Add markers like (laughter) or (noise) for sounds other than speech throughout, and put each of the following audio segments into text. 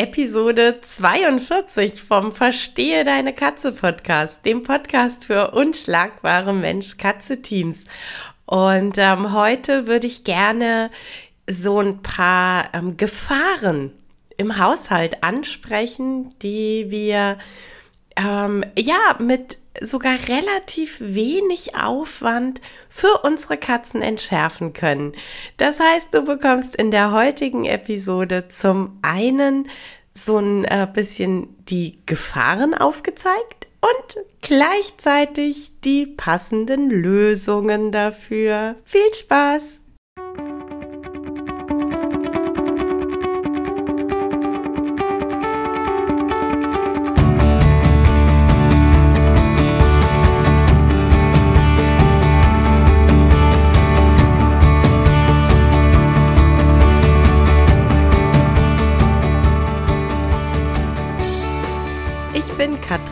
Episode 42 vom Verstehe deine Katze Podcast, dem Podcast für unschlagbare Mensch-Katze-Teams. Und ähm, heute würde ich gerne so ein paar ähm, Gefahren im Haushalt ansprechen, die wir ähm, ja mit sogar relativ wenig Aufwand für unsere Katzen entschärfen können. Das heißt, du bekommst in der heutigen Episode zum einen so ein äh, bisschen die Gefahren aufgezeigt und gleichzeitig die passenden Lösungen dafür. Viel Spaß!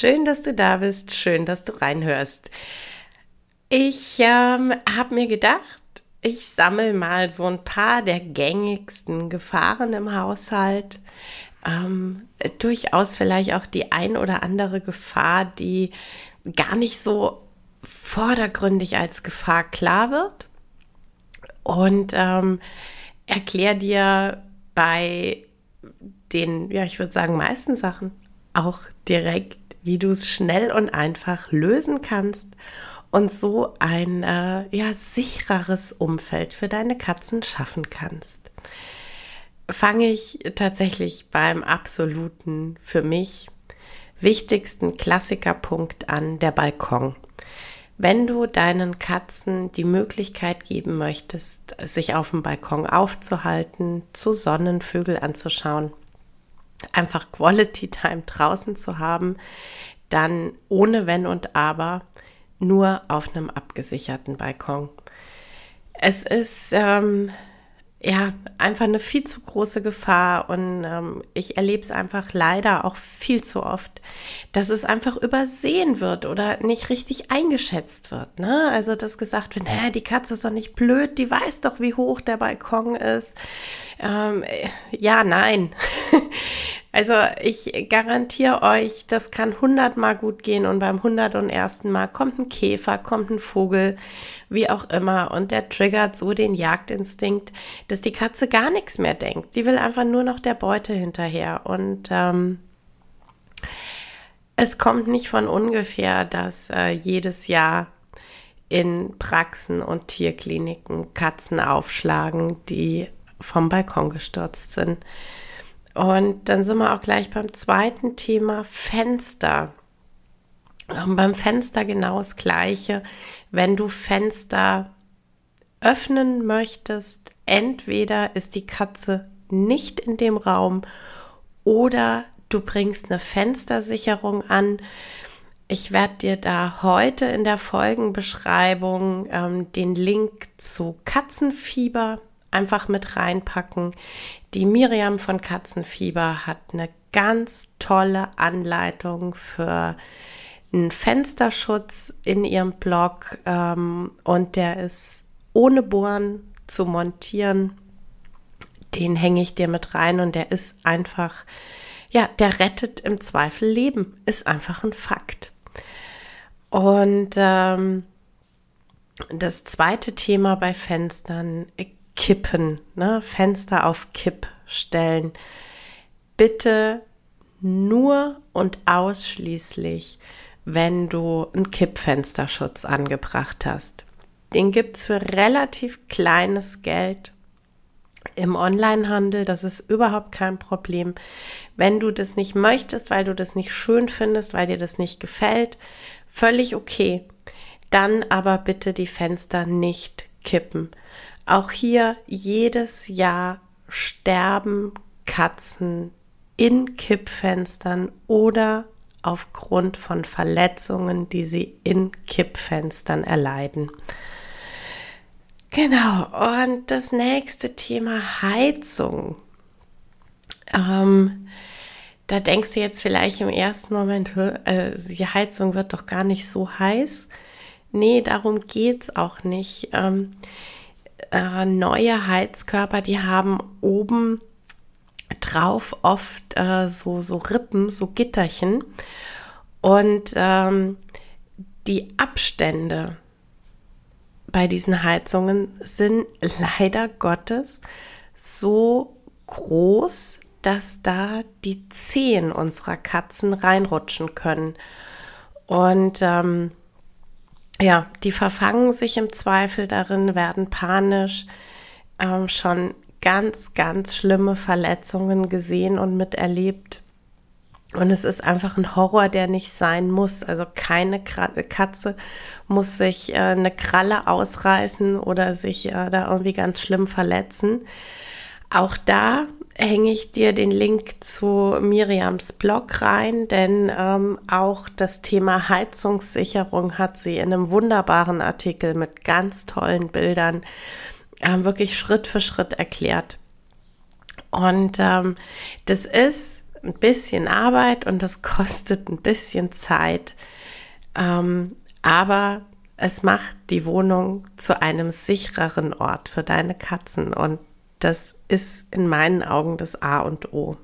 Schön, dass du da bist. Schön, dass du reinhörst. Ich ähm, habe mir gedacht, ich sammle mal so ein paar der gängigsten Gefahren im Haushalt. Ähm, durchaus vielleicht auch die ein oder andere Gefahr, die gar nicht so vordergründig als Gefahr klar wird. Und ähm, erklär dir bei den, ja, ich würde sagen, meisten Sachen auch direkt wie du es schnell und einfach lösen kannst und so ein äh, ja, sichereres Umfeld für deine Katzen schaffen kannst. Fange ich tatsächlich beim absoluten, für mich wichtigsten Klassikerpunkt an, der Balkon. Wenn du deinen Katzen die Möglichkeit geben möchtest, sich auf dem Balkon aufzuhalten, zu Sonnenvögel anzuschauen, einfach Quality Time draußen zu haben, dann ohne Wenn und Aber nur auf einem abgesicherten Balkon. Es ist ähm, ja einfach eine viel zu große Gefahr und ähm, ich erlebe es einfach leider auch viel zu oft, dass es einfach übersehen wird oder nicht richtig eingeschätzt wird. Ne? Also dass gesagt wird, naja, die Katze ist doch nicht blöd, die weiß doch, wie hoch der Balkon ist. Ähm, ja, nein. (laughs) Also ich garantiere euch, das kann hundertmal gut gehen und beim hundert und ersten Mal kommt ein Käfer, kommt ein Vogel, wie auch immer und der triggert so den Jagdinstinkt, dass die Katze gar nichts mehr denkt. Die will einfach nur noch der Beute hinterher und ähm, es kommt nicht von ungefähr, dass äh, jedes Jahr in Praxen und Tierkliniken Katzen aufschlagen, die vom Balkon gestürzt sind. Und dann sind wir auch gleich beim zweiten Thema Fenster. Und beim Fenster genau das Gleiche. Wenn du Fenster öffnen möchtest, entweder ist die Katze nicht in dem Raum oder du bringst eine Fenstersicherung an. Ich werde dir da heute in der Folgenbeschreibung ähm, den Link zu Katzenfieber einfach mit reinpacken. Die Miriam von Katzenfieber hat eine ganz tolle Anleitung für einen Fensterschutz in ihrem Blog ähm, und der ist ohne Bohren zu montieren. Den hänge ich dir mit rein und der ist einfach, ja, der rettet im Zweifel Leben, ist einfach ein Fakt. Und ähm, das zweite Thema bei Fenstern, kippen, ne? Fenster auf Kipp stellen. Bitte nur und ausschließlich, wenn du einen Kippfensterschutz angebracht hast. Den gibt es für relativ kleines Geld im Onlinehandel. Das ist überhaupt kein Problem. Wenn du das nicht möchtest, weil du das nicht schön findest, weil dir das nicht gefällt, völlig okay Dann aber bitte die Fenster nicht kippen. Auch hier jedes Jahr sterben Katzen in Kippfenstern oder aufgrund von Verletzungen, die sie in Kippfenstern erleiden. Genau, und das nächste Thema Heizung. Ähm, da denkst du jetzt vielleicht im ersten Moment, äh, die Heizung wird doch gar nicht so heiß. Nee, darum geht's auch nicht. Ähm, äh, neue Heizkörper, die haben oben drauf oft äh, so, so Rippen, so Gitterchen. Und ähm, die Abstände bei diesen Heizungen sind leider Gottes so groß, dass da die Zehen unserer Katzen reinrutschen können. Und ähm, ja, die verfangen sich im Zweifel darin, werden panisch, ähm, schon ganz, ganz schlimme Verletzungen gesehen und miterlebt. Und es ist einfach ein Horror, der nicht sein muss. Also keine Katze muss sich äh, eine Kralle ausreißen oder sich äh, da irgendwie ganz schlimm verletzen. Auch da hänge ich dir den Link zu Miriams Blog rein, denn ähm, auch das Thema Heizungssicherung hat sie in einem wunderbaren Artikel mit ganz tollen Bildern ähm, wirklich Schritt für Schritt erklärt. Und ähm, das ist ein bisschen Arbeit und das (laughs) kostet ein bisschen Zeit, ähm, aber es macht die Wohnung zu einem sichereren Ort für deine Katzen und das ist in meinen Augen das A und O.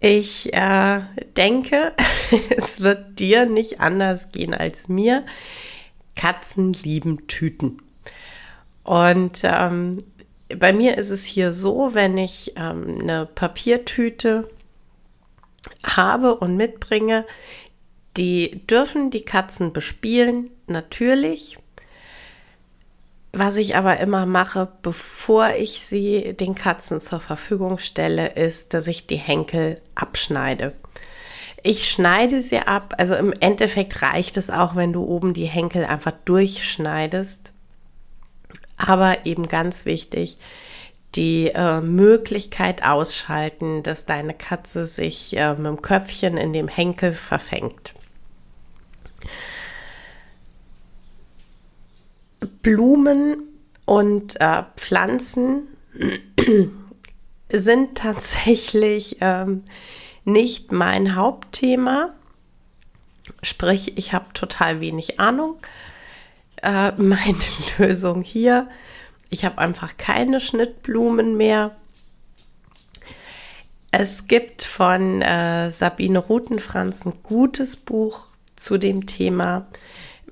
Ich äh, denke, (laughs) es wird dir nicht anders gehen als mir. Katzen lieben Tüten. Und ähm, bei mir ist es hier so, wenn ich ähm, eine Papiertüte habe und mitbringe, die dürfen die Katzen bespielen, natürlich. Was ich aber immer mache, bevor ich sie den Katzen zur Verfügung stelle, ist, dass ich die Henkel abschneide. Ich schneide sie ab, also im Endeffekt reicht es auch, wenn du oben die Henkel einfach durchschneidest. Aber eben ganz wichtig, die äh, Möglichkeit ausschalten, dass deine Katze sich äh, mit dem Köpfchen in dem Henkel verfängt. Blumen und äh, Pflanzen (clears throat) sind tatsächlich ähm, nicht mein Hauptthema. Sprich, ich habe total wenig Ahnung. Äh, (laughs) meine Lösung hier, ich habe einfach keine Schnittblumen mehr. Es gibt von äh, Sabine Rutenfranz ein gutes Buch zu dem Thema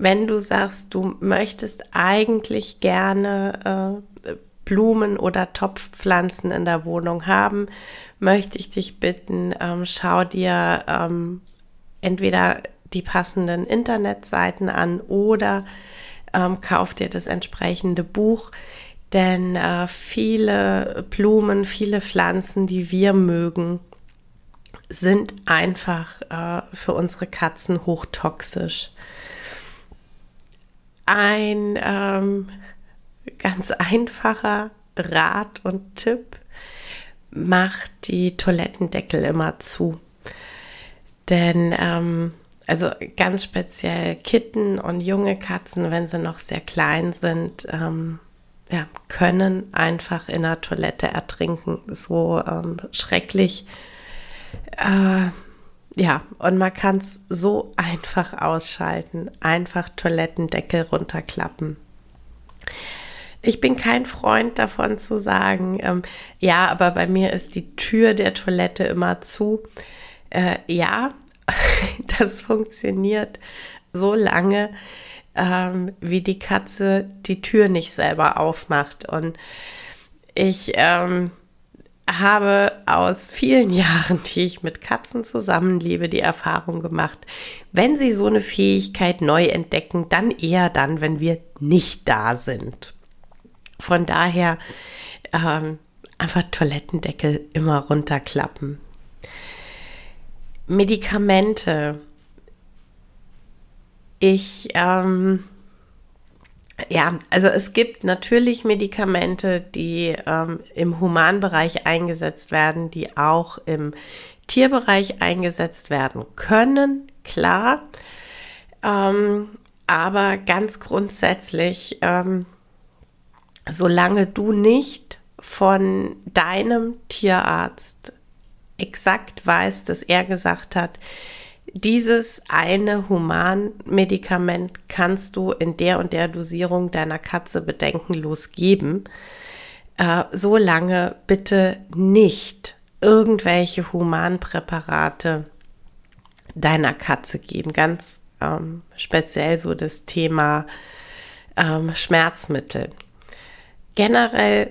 wenn du sagst, du möchtest eigentlich gerne äh, Blumen oder Topfpflanzen in der Wohnung haben, möchte ich dich bitten, ähm, schau dir ähm, entweder die passenden Internetseiten an oder ähm, kauf dir das entsprechende Buch. Denn äh, viele Blumen, viele Pflanzen, die wir mögen, sind einfach äh, für unsere Katzen hochtoxisch ein ähm, ganz einfacher Rat und Tipp. Macht die Toilettendeckel immer zu. Denn, ähm, also ganz speziell Kitten und junge Katzen, wenn sie noch sehr klein sind, ähm, ja, können einfach in der Toilette ertrinken. So ähm, schrecklich. Äh, ja, und man kann es so einfach ausschalten. Einfach Toilettendeckel runterklappen. Ich bin kein Freund davon zu sagen, ähm, ja, aber bei mir ist die Tür der Toilette immer zu. Äh, ja, (laughs) das funktioniert so lange, ähm, wie die Katze die Tür nicht selber aufmacht. Und ich ähm, habe aus vielen (laughs) Jahren, die ich mit Katzen zusammenlebe, die Erfahrung gemacht, wenn sie so eine Fähigkeit neu entdecken, dann eher dann, wenn wir nicht da sind. Von daher ähm, einfach Toilettendeckel immer runterklappen. Medikamente. Ich, ähm, ja, also es gibt natürlich Medikamente, die ähm, im Humanbereich eingesetzt werden, die auch im Tierbereich eingesetzt werden können, klar. Ähm, aber ganz grundsätzlich, ähm, solange du nicht von deinem Tierarzt exakt weißt, dass er gesagt hat, dieses eine Humanmedikament kannst du in der und der Dosierung deiner Katze bedenkenlos geben. Äh, so lange bitte nicht irgendwelche Humanpräparate deiner Katze geben. Ganz ähm, speziell so das Thema ähm, Schmerzmittel. Generell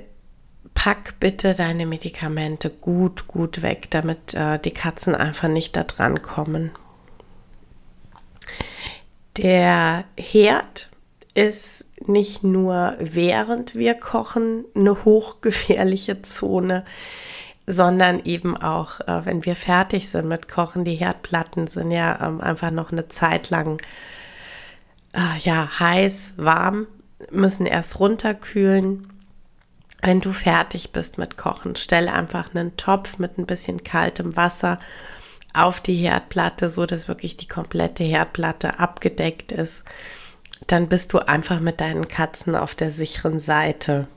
pack bitte deine Medikamente gut, gut weg, damit äh, die Katzen einfach nicht da dran kommen. Der Herd ist nicht nur während wir kochen eine hochgefährliche Zone, sondern eben auch, äh, wenn wir fertig sind mit Kochen. Die Herdplatten sind ja ähm, einfach noch eine Zeit lang äh, ja, heiß, warm, müssen erst runterkühlen. Wenn du fertig bist mit Kochen, stell einfach einen Topf mit ein bisschen kaltem Wasser auf die Herdplatte, so dass wirklich die komplette Herdplatte abgedeckt ist. Dann bist du einfach mit deinen Katzen auf der sicheren Seite.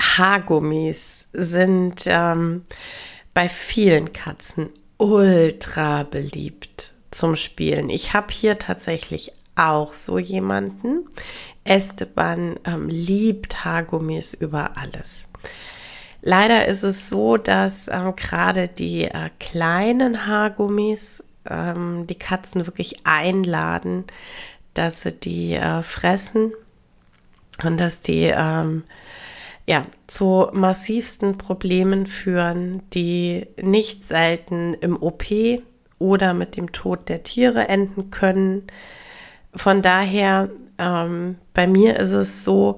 Haargummis sind ähm, bei vielen Katzen ultra beliebt zum Spielen. Ich habe hier tatsächlich auch so jemanden. Esteban ähm, liebt Haargummis über alles. Leider ist es so, dass ähm, gerade die äh, kleinen Haargummis ähm, die Katzen wirklich einladen, dass sie die äh, fressen und dass die ähm, ja, zu massivsten Problemen führen, die nicht selten im OP oder mit dem Tod der Tiere enden können. Von daher, ähm, bei mir ist es so,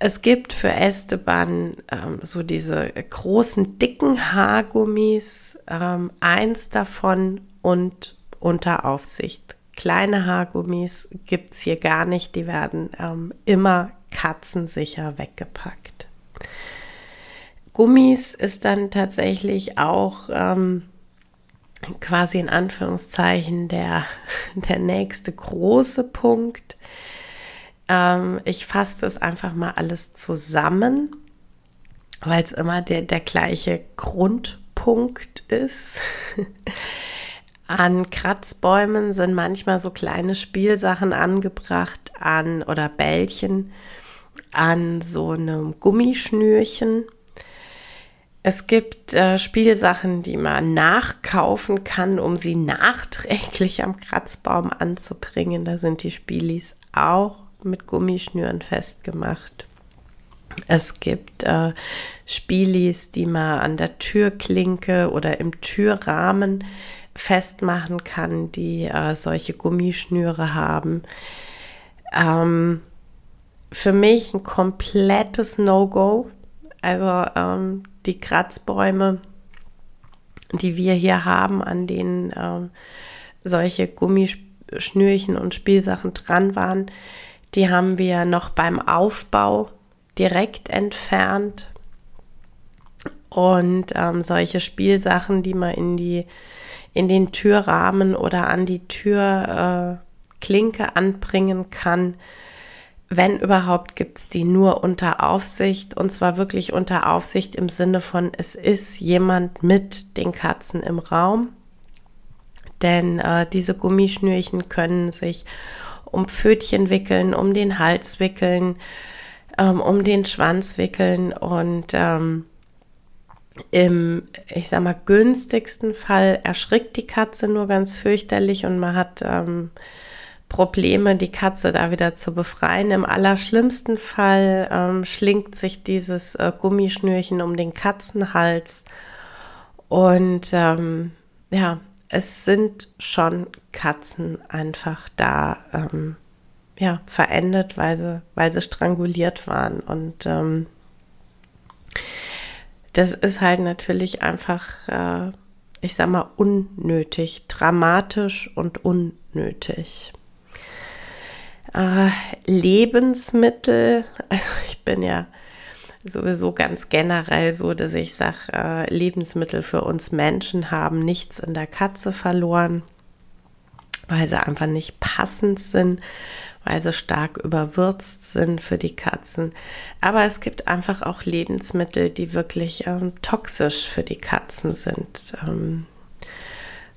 es gibt für Esteban ähm, so diese großen, dicken Haargummis, ähm, eins davon und unter Aufsicht. Kleine Haargummis gibt es hier gar nicht, die werden ähm, immer katzensicher weggepackt. Gummis ist dann tatsächlich auch ähm, quasi in Anführungszeichen der, der nächste große Punkt. Ähm, ich fasse das einfach mal alles zusammen, weil es immer der, der gleiche Grundpunkt ist. (laughs) An Kratzbäumen sind manchmal so kleine Spielsachen angebracht an oder Bällchen an so einem Gummischnürchen. Es gibt äh, Spielsachen, die man nachkaufen kann, um sie nachträglich am Kratzbaum anzubringen. Da sind die Spielis auch mit Gummischnüren festgemacht. Es gibt äh, Spielis, die man an der Türklinke oder im Türrahmen festmachen kann, die äh, solche Gummischnüre haben. Ähm, für mich ein komplettes No-Go. Also ähm, die Kratzbäume, die wir hier haben, an denen ähm, solche Gummischnürchen und Spielsachen dran waren, die haben wir noch beim Aufbau direkt entfernt. Und ähm, solche Spielsachen, die man in die in den Türrahmen oder an die Türklinke äh, anbringen kann, wenn überhaupt, gibt es die nur unter Aufsicht und zwar wirklich unter Aufsicht im Sinne von, es ist jemand mit den Katzen im Raum. Denn äh, diese Gummischnürchen können sich um Pfötchen wickeln, um den Hals wickeln, ähm, um den Schwanz wickeln und ähm, im, ich sag mal, günstigsten Fall erschrickt die Katze nur ganz fürchterlich und man hat ähm, Probleme, die Katze da wieder zu befreien. Im allerschlimmsten Fall ähm, schlingt sich dieses äh, Gummischnürchen um den Katzenhals. Und ähm, ja, es sind schon Katzen einfach da, ähm, ja, verendet, weil sie, weil sie stranguliert waren. Und ähm, das ist halt natürlich einfach, äh, ich sag mal, unnötig, dramatisch und unnötig. Äh, Lebensmittel, also ich bin ja sowieso ganz generell so, dass ich sage, äh, Lebensmittel für uns Menschen haben nichts in der Katze verloren, weil sie einfach nicht passend sind, weil sie stark überwürzt sind für die Katzen. Aber es gibt einfach auch Lebensmittel, die wirklich ähm, toxisch für die Katzen sind. Ähm,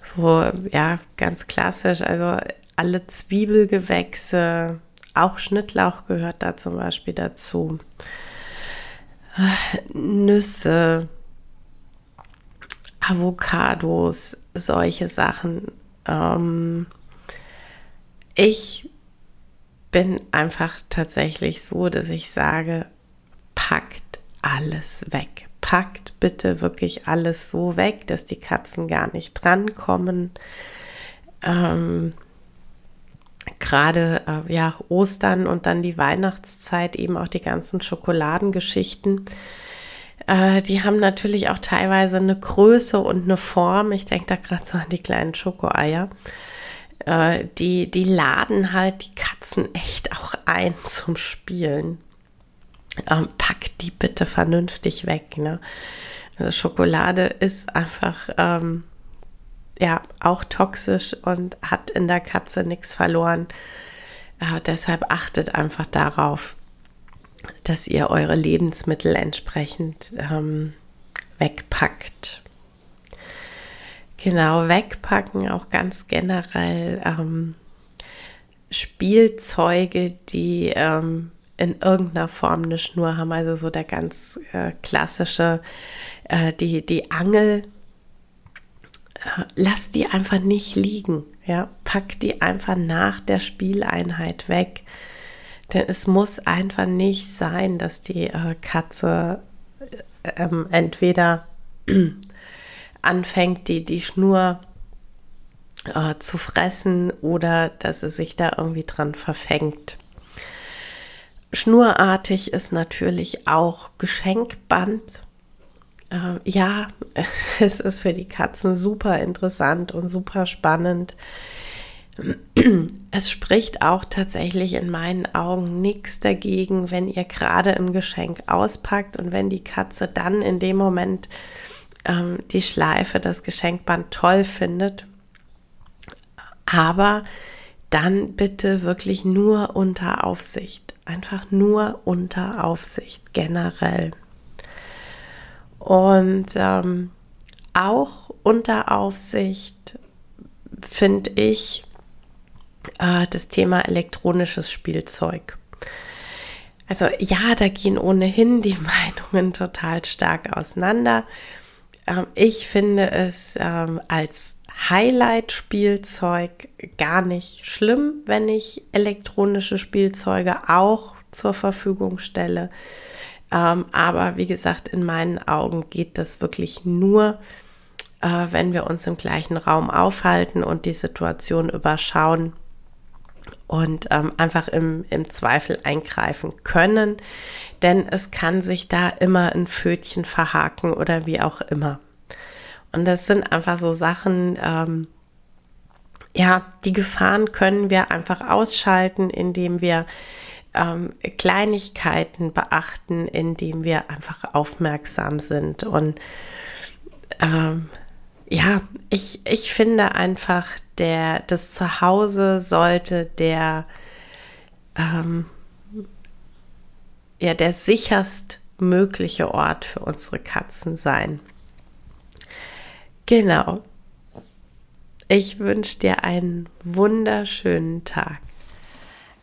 so, ja, ganz klassisch. Also alle Zwiebelgewächse, auch Schnittlauch gehört da zum Beispiel dazu. Nüsse, Avocados, solche Sachen. Ähm, ich bin einfach tatsächlich so, dass ich sage, packt alles weg. Packt bitte wirklich alles so weg, dass die Katzen gar nicht drankommen. Ähm, gerade äh, ja Ostern und dann die Weihnachtszeit eben auch die ganzen Schokoladengeschichten. Äh, die haben natürlich auch teilweise eine Größe und eine Form. Ich denke da gerade so an die kleinen Schokoeier. Äh, die, die laden halt die Katzen echt auch ein zum Spielen. Ähm, pack die bitte vernünftig weg. Ne? Also Schokolade ist einfach ähm, ja auch toxisch und hat in der Katze nichts verloren. Äh, deshalb achtet einfach darauf, dass ihr eure Lebensmittel entsprechend ähm, wegpackt. Genau, wegpacken, auch ganz generell ähm, Spielzeuge, die ähm, in irgendeiner Form eine Schnur haben. Also so der ganz äh, klassische, äh, die, die Angel lass die einfach nicht liegen. Ja, pack die einfach nach der Spieleinheit weg. Denn es muss einfach nicht sein, dass die äh, Katze äh, ähm, entweder (clears throat) anfängt, die, die Schnur äh, zu fressen oder dass sie sich da irgendwie dran verfängt. Schnurartig ist natürlich auch Geschenkband äh, ja, (laughs) es ist für die Katzen super interessant und super spannend. Es spricht auch tatsächlich in meinen Augen nichts dagegen, wenn ihr gerade ein Geschenk auspackt und wenn die Katze dann in dem Moment ähm, die Schleife, das Geschenkband toll findet. Aber dann bitte wirklich nur unter Aufsicht. Einfach nur unter Aufsicht generell. Und ähm, auch unter Aufsicht finde ich äh, das Thema elektronisches Spielzeug. Also ja, da gehen ohnehin die (laughs) Meinungen total stark auseinander. Ähm, ich finde es ähm, als Highlight-Spielzeug gar nicht schlimm, wenn ich elektronische Spielzeuge auch zur Verfügung stelle. Ähm, aber wie gesagt, in meinen Augen geht das wirklich nur, äh, wenn wir uns im gleichen Raum aufhalten und die Situation überschauen und ähm, einfach im, im Zweifel eingreifen können. Denn es kann sich da immer ein Fötchen verhaken oder wie auch immer. Und das sind einfach so Sachen, ähm, ja, die Gefahren können wir einfach ausschalten, indem wir ähm, Kleinigkeiten beachten, indem wir einfach aufmerksam sind. Und ähm, ja, ich, ich finde einfach, der, das Zuhause sollte der, ähm, ja, der sicherst mögliche Ort für unsere Katzen sein. Genau. Ich wünsche dir einen wunderschönen Tag.